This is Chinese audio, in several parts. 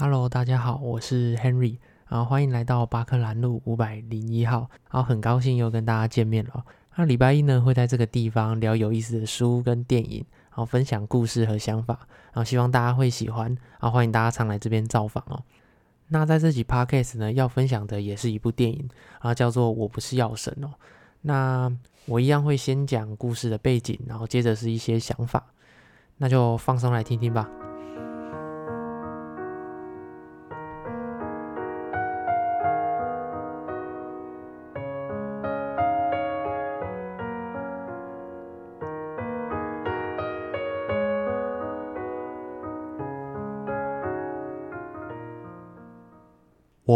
Hello，大家好，我是 Henry，然后欢迎来到巴克兰路五百零一号，然后很高兴又跟大家见面了。那礼拜一呢，会在这个地方聊有意思的书跟电影，然后分享故事和想法，然后希望大家会喜欢，然后欢迎大家常来这边造访哦。那在这集 Podcast 呢，要分享的也是一部电影，啊叫做《我不是药神》哦。那我一样会先讲故事的背景，然后接着是一些想法，那就放松来听听吧。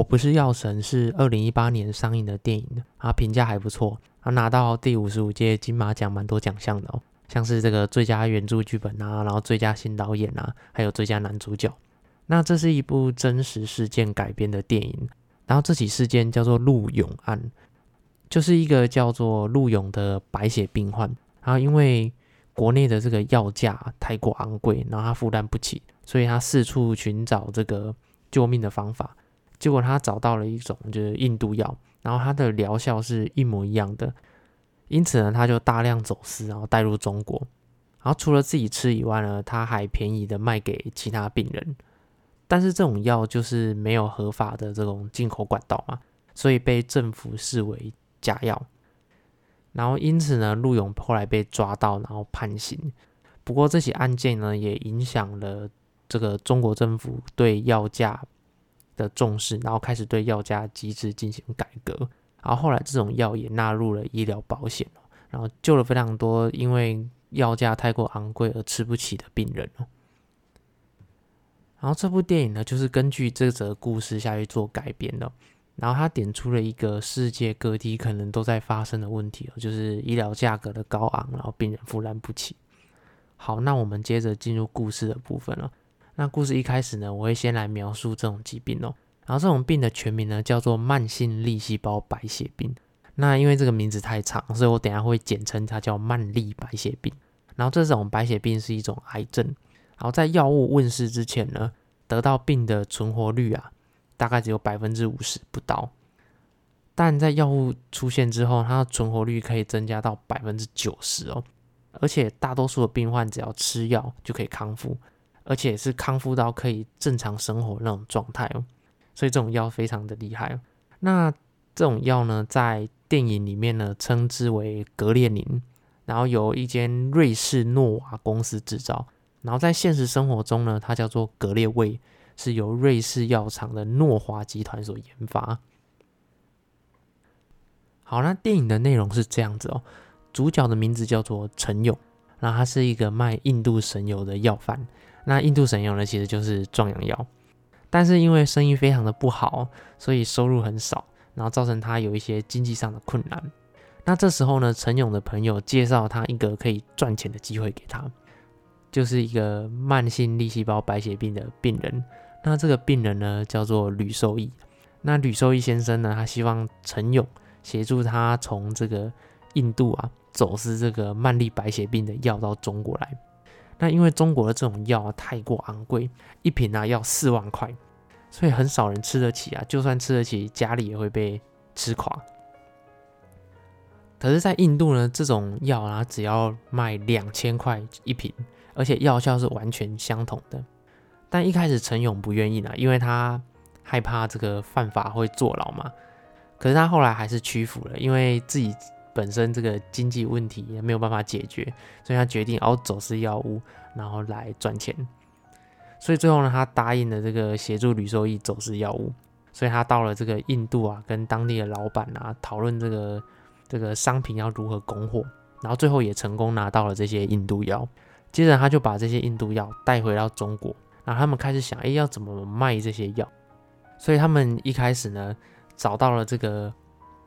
不是药神是二零一八年上映的电影，啊，评价还不错，啊，拿到第五十五届金马奖蛮多奖项的哦，像是这个最佳原著剧本啊，然后最佳新导演啊，还有最佳男主角。那这是一部真实事件改编的电影，然后这起事件叫做陆勇案，就是一个叫做陆勇的白血病患，然后因为国内的这个药价太过昂贵，然后他负担不起，所以他四处寻找这个救命的方法。结果他找到了一种就是印度药，然后它的疗效是一模一样的，因此呢，他就大量走私，然后带入中国，然后除了自己吃以外呢，他还便宜的卖给其他病人。但是这种药就是没有合法的这种进口管道嘛，所以被政府视为假药。然后因此呢，陆勇后来被抓到，然后判刑。不过这起案件呢，也影响了这个中国政府对药价的重视，然后开始对药价机制进行改革，然后后来这种药也纳入了医疗保险，然后救了非常多因为药价太过昂贵而吃不起的病人。然后这部电影呢，就是根据这则故事下去做改编的，然后它点出了一个世界各地可能都在发生的问题，就是医疗价格的高昂，然后病人负担不起。好，那我们接着进入故事的部分了。那故事一开始呢，我会先来描述这种疾病哦。然后这种病的全名呢叫做慢性粒细胞白血病。那因为这个名字太长，所以我等下会简称它叫慢粒白血病。然后这种白血病是一种癌症。然后在药物问世之前呢，得到病的存活率啊，大概只有百分之五十不到。但在药物出现之后，它的存活率可以增加到百分之九十哦。而且大多数的病患只要吃药就可以康复。而且是康复到可以正常生活那种状态哦，所以这种药非常的厉害。那这种药呢，在电影里面呢，称之为格列宁，然后由一间瑞士诺瓦公司制造。然后在现实生活中呢，它叫做格列卫，是由瑞士药厂的诺华集团所研发。好，那电影的内容是这样子哦，主角的名字叫做陈勇，然后他是一个卖印度神油的药贩。那印度神油呢，其实就是壮阳药，但是因为生意非常的不好，所以收入很少，然后造成他有一些经济上的困难。那这时候呢，陈勇的朋友介绍他一个可以赚钱的机会给他，就是一个慢性粒细胞白血病的病人。那这个病人呢，叫做吕受益。那吕受益先生呢，他希望陈勇协助他从这个印度啊走私这个慢粒白血病的药到中国来。那因为中国的这种药太过昂贵，一瓶啊要四万块，所以很少人吃得起啊。就算吃得起，家里也会被吃垮。可是，在印度呢，这种药啊只要卖两千块一瓶，而且药效是完全相同的。但一开始陈勇不愿意呢，因为他害怕这个犯法会坐牢嘛。可是他后来还是屈服了，因为自己。本身这个经济问题也没有办法解决，所以他决定要走私药物，然后来赚钱。所以最后呢，他答应了这个协助吕受益走私药物。所以他到了这个印度啊，跟当地的老板啊讨论这个这个商品要如何供货，然后最后也成功拿到了这些印度药。接着他就把这些印度药带回到中国，然后他们开始想，哎，要怎么卖这些药？所以他们一开始呢，找到了这个。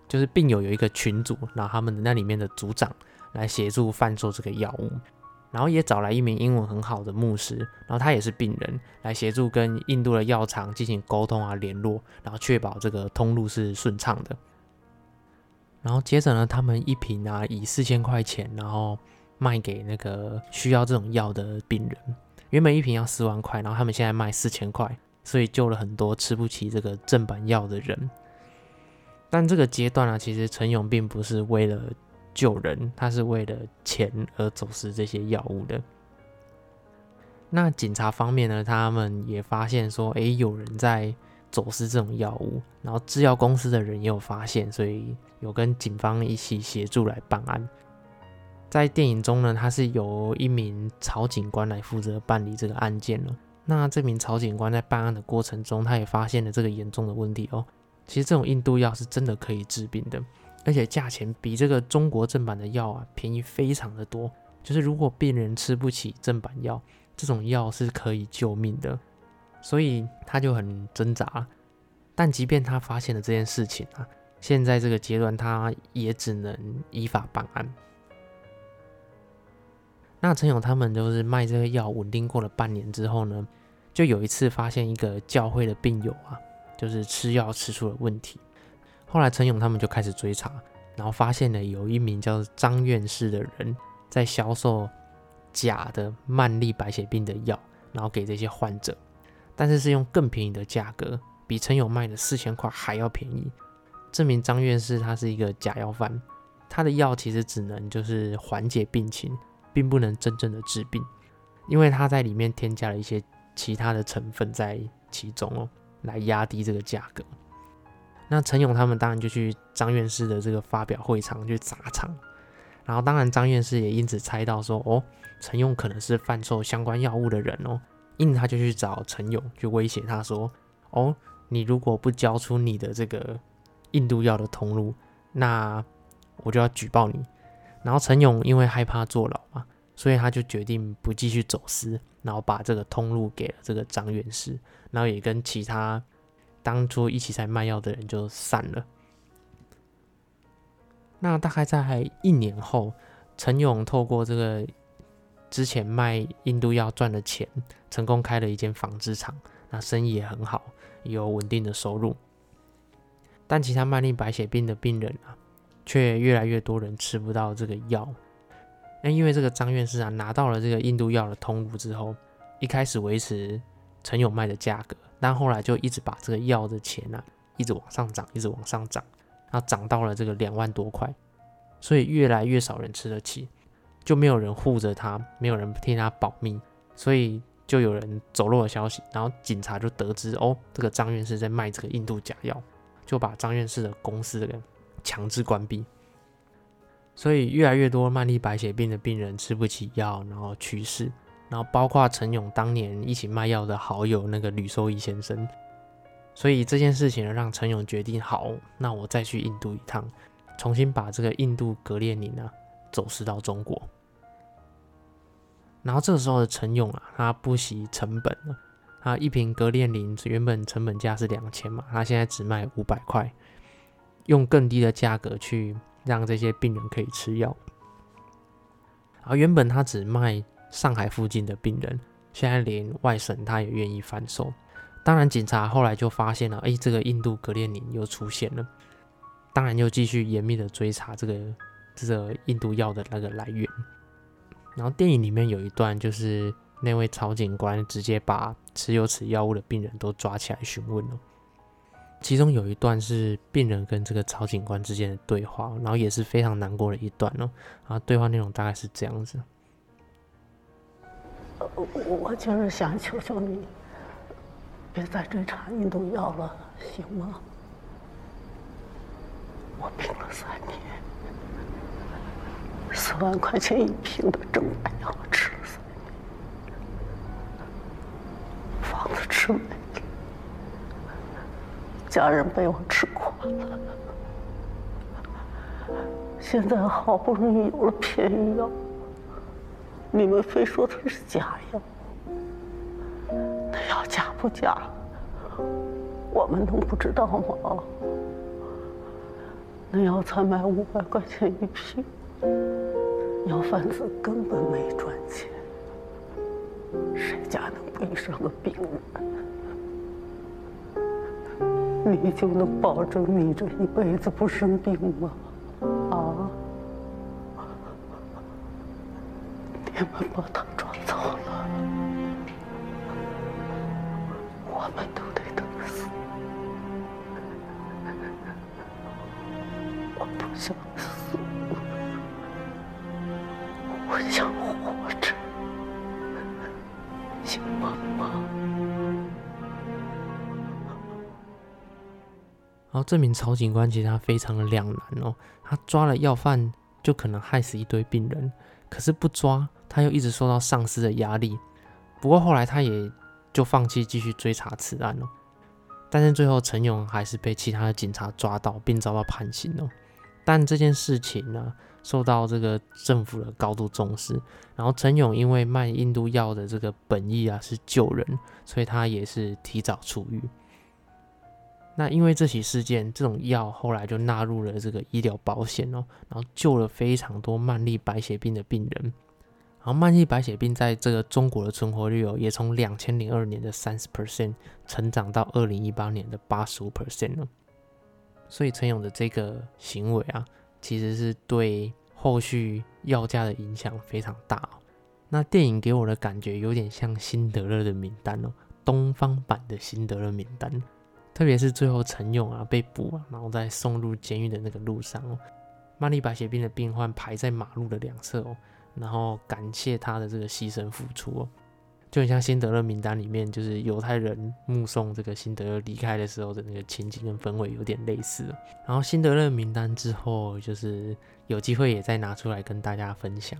就是病友有一个群组，然后他们的那里面的组长来协助贩售这个药物，然后也找来一名英文很好的牧师，然后他也是病人，来协助跟印度的药厂进行沟通啊联络，然后确保这个通路是顺畅的。然后接着呢，他们一瓶啊以四千块钱，然后卖给那个需要这种药的病人。原本一瓶要四万块，然后他们现在卖四千块，所以救了很多吃不起这个正版药的人。但这个阶段啊，其实陈勇并不是为了救人，他是为了钱而走私这些药物的。那警察方面呢，他们也发现说，诶，有人在走私这种药物，然后制药公司的人也有发现，所以有跟警方一起协助来办案。在电影中呢，他是由一名曹警官来负责办理这个案件了。那这名曹警官在办案的过程中，他也发现了这个严重的问题哦。其实这种印度药是真的可以治病的，而且价钱比这个中国正版的药啊便宜非常的多。就是如果病人吃不起正版药，这种药是可以救命的。所以他就很挣扎。但即便他发现了这件事情啊，现在这个阶段他也只能依法办案。那陈勇他们就是卖这个药稳定过了半年之后呢，就有一次发现一个教会的病友啊。就是吃药吃出了问题，后来陈勇他们就开始追查，然后发现了有一名叫张院士的人在销售假的曼粒白血病的药，然后给这些患者，但是是用更便宜的价格，比陈勇卖的四千块还要便宜。这名张院士他是一个假药贩，他的药其实只能就是缓解病情，并不能真正的治病，因为他在里面添加了一些其他的成分在其中哦。来压低这个价格，那陈勇他们当然就去张院士的这个发表会场去砸场，然后当然张院士也因此猜到说，哦，陈勇可能是贩售相关药物的人哦，因他就去找陈勇去威胁他说，哦，你如果不交出你的这个印度药的通路，那我就要举报你。然后陈勇因为害怕坐牢，所以他就决定不继续走私。然后把这个通路给了这个张院士，然后也跟其他当初一起在卖药的人就散了。那大概在一年后，陈勇透过这个之前卖印度药赚的钱，成功开了一间纺织厂，那生意也很好，有稳定的收入。但其他慢粒白血病的病人啊，却越来越多人吃不到这个药。那因为这个张院士啊，拿到了这个印度药的通路之后，一开始维持陈勇卖的价格，但后来就一直把这个药的钱啊，一直往上涨，一直往上涨，然后涨到了这个两万多块，所以越来越少人吃得起，就没有人护着他，没有人替他保密，所以就有人走漏了消息，然后警察就得知哦，这个张院士在卖这个印度假药，就把张院士的公司给强制关闭。所以越来越多慢粒白血病的病人吃不起药，然后去世，然后包括陈勇当年一起卖药的好友那个吕受益先生。所以这件事情呢，让陈勇决定，好，那我再去印度一趟，重新把这个印度格列宁啊走私到中国。然后这个时候的陈勇啊，他不惜成本了，他一瓶格列宁原本成本价是两千嘛，他现在只卖五百块，用更低的价格去。让这些病人可以吃药，而原本他只卖上海附近的病人，现在连外省他也愿意贩售。当然，警察后来就发现了，哎，这个印度格列宁又出现了。当然，又继续严密的追查这个这个印度药的那个来源。然后电影里面有一段，就是那位曹警官直接把持有此药物的病人都抓起来询问了。其中有一段是病人跟这个曹警官之间的对话，然后也是非常难过的一段哦。然后对话内容大概是这样子：我我就是想求求你，别再追查印度药了，行吗？我病了三年，四万块钱一瓶的正版药吃了三年，房子吃没。家人被我吃垮了，现在好不容易有了便宜药，你们非说它是假药，那药假不假？我们能不知道吗？那药才卖五百块钱一瓶，药贩子根本没赚钱，谁家能背上个病人？你就能保证你这一辈子不生病吗啊。你们把他抓走了。我们都得等死。我不想死。我想活着。行吗妈。然后这名曹警官其实他非常的两难哦，他抓了要犯就可能害死一堆病人，可是不抓他又一直受到上司的压力。不过后来他也就放弃继续追查此案了。但是最后陈勇还是被其他的警察抓到，并遭到判刑哦。但这件事情呢，受到这个政府的高度重视。然后陈勇因为卖印度药的这个本意啊是救人，所以他也是提早出狱。那因为这起事件，这种药后来就纳入了这个医疗保险哦，然后救了非常多慢粒白血病的病人。然后慢粒白血病在这个中国的存活率哦，也从两千零二年的三十 percent 成长到二零一八年的八十五 percent 了。所以陈勇的这个行为啊，其实是对后续药价的影响非常大哦。那电影给我的感觉有点像辛德勒的名单哦，东方版的辛德勒名单。特别是最后陈勇啊被捕啊，然后在送入监狱的那个路上哦，慢粒白血病的病患排在马路的两侧哦，然后感谢他的这个牺牲付出哦，就很像辛德勒名单里面就是犹太人目送这个辛德勒离开的时候的那个情景跟氛围有点类似。然后辛德勒名单之后就是有机会也再拿出来跟大家分享。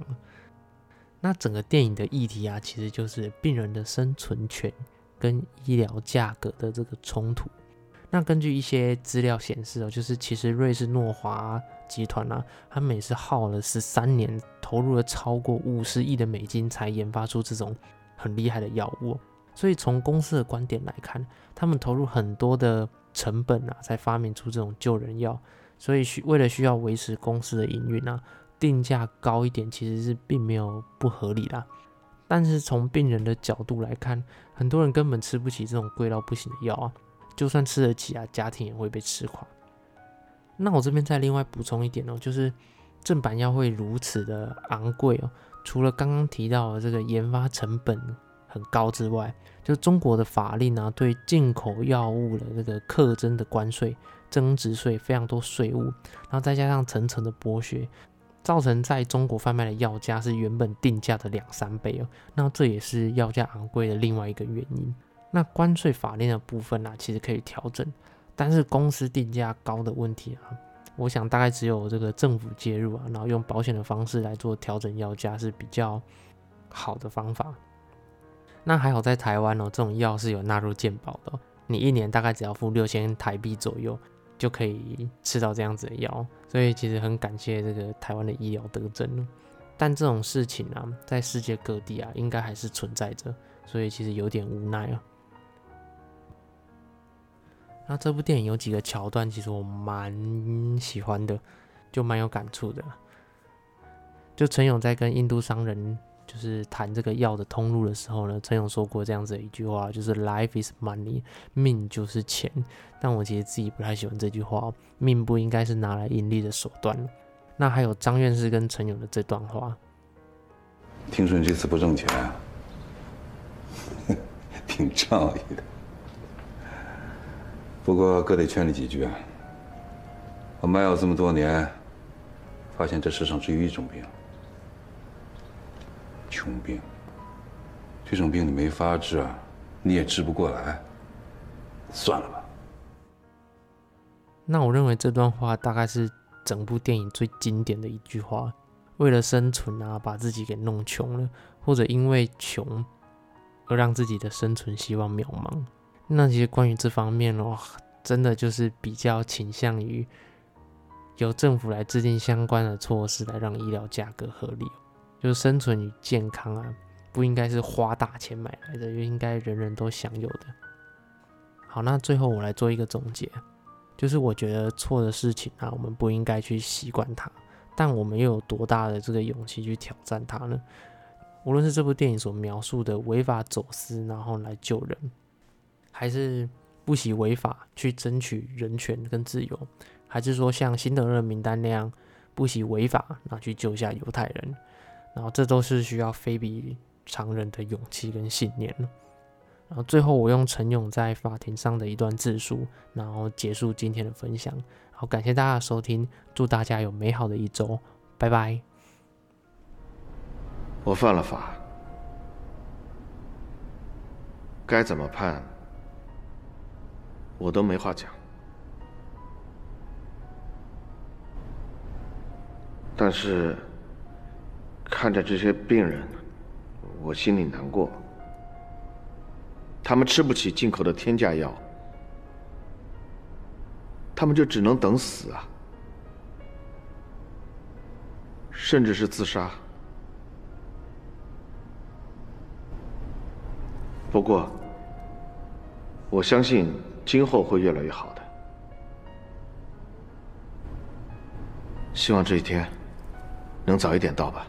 那整个电影的议题啊，其实就是病人的生存权跟医疗价格的这个冲突。那根据一些资料显示哦，就是其实瑞士诺华集团啊，他们也是耗了十三年，投入了超过五十亿的美金，才研发出这种很厉害的药物。所以从公司的观点来看，他们投入很多的成本啊，才发明出这种救人药。所以需为了需要维持公司的营运啊，定价高一点其实是并没有不合理啦。但是从病人的角度来看，很多人根本吃不起这种贵到不行的药啊。就算吃得起啊，家庭也会被吃垮。那我这边再另外补充一点哦，就是正版药会如此的昂贵哦，除了刚刚提到的这个研发成本很高之外，就中国的法令啊，对进口药物的这个课征的关税、增值税非常多税务，然后再加上层层的剥削，造成在中国贩卖的药价是原本定价的两三倍哦。那这也是药价昂贵的另外一个原因。那关税法令的部分呢、啊，其实可以调整，但是公司定价高的问题啊，我想大概只有这个政府介入啊，然后用保险的方式来做调整药价是比较好的方法。那还好在台湾哦，这种药是有纳入健保的，你一年大概只要付六千台币左右就可以吃到这样子的药，所以其实很感谢这个台湾的医疗德政。但这种事情啊，在世界各地啊，应该还是存在着，所以其实有点无奈啊。那这部电影有几个桥段，其实我蛮喜欢的，就蛮有感触的。就陈勇在跟印度商人就是谈这个药的通路的时候呢，陈勇说过这样子的一句话，就是 “Life is money”，命就是钱。但我其实自己不太喜欢这句话，命不应该是拿来盈利的手段。那还有张院士跟陈勇的这段话，听说你这次不挣钱啊，挺仗义的。不过哥得劝你几句啊！我卖药这么多年，发现这世上只有一种病，穷病。这种病你没法治啊，你也治不过来，算了吧。那我认为这段话大概是整部电影最经典的一句话：为了生存啊，把自己给弄穷了，或者因为穷而让自己的生存希望渺茫。那其实关于这方面哦，真的就是比较倾向于由政府来制定相关的措施，来让医疗价格合理。就是生存与健康啊，不应该是花大钱买来的，就应该人人都享有的。好，那最后我来做一个总结，就是我觉得错的事情啊，我们不应该去习惯它，但我们又有多大的这个勇气去挑战它呢？无论是这部电影所描述的违法走私，然后来救人。还是不惜违法去争取人权跟自由，还是说像辛德勒名单那样不惜违法然后去救下犹太人，然后这都是需要非比常人的勇气跟信念。然后最后我用陈勇在法庭上的一段自述，然后结束今天的分享。好，感谢大家的收听，祝大家有美好的一周，拜拜。我犯了法，该怎么判，我都没话讲。但是看着这些病人，我心里难过。他们吃不起进口的天价药，他们就只能等死啊，甚至是自杀。不过，我相信今后会越来越好的。希望这一天能早一点到吧。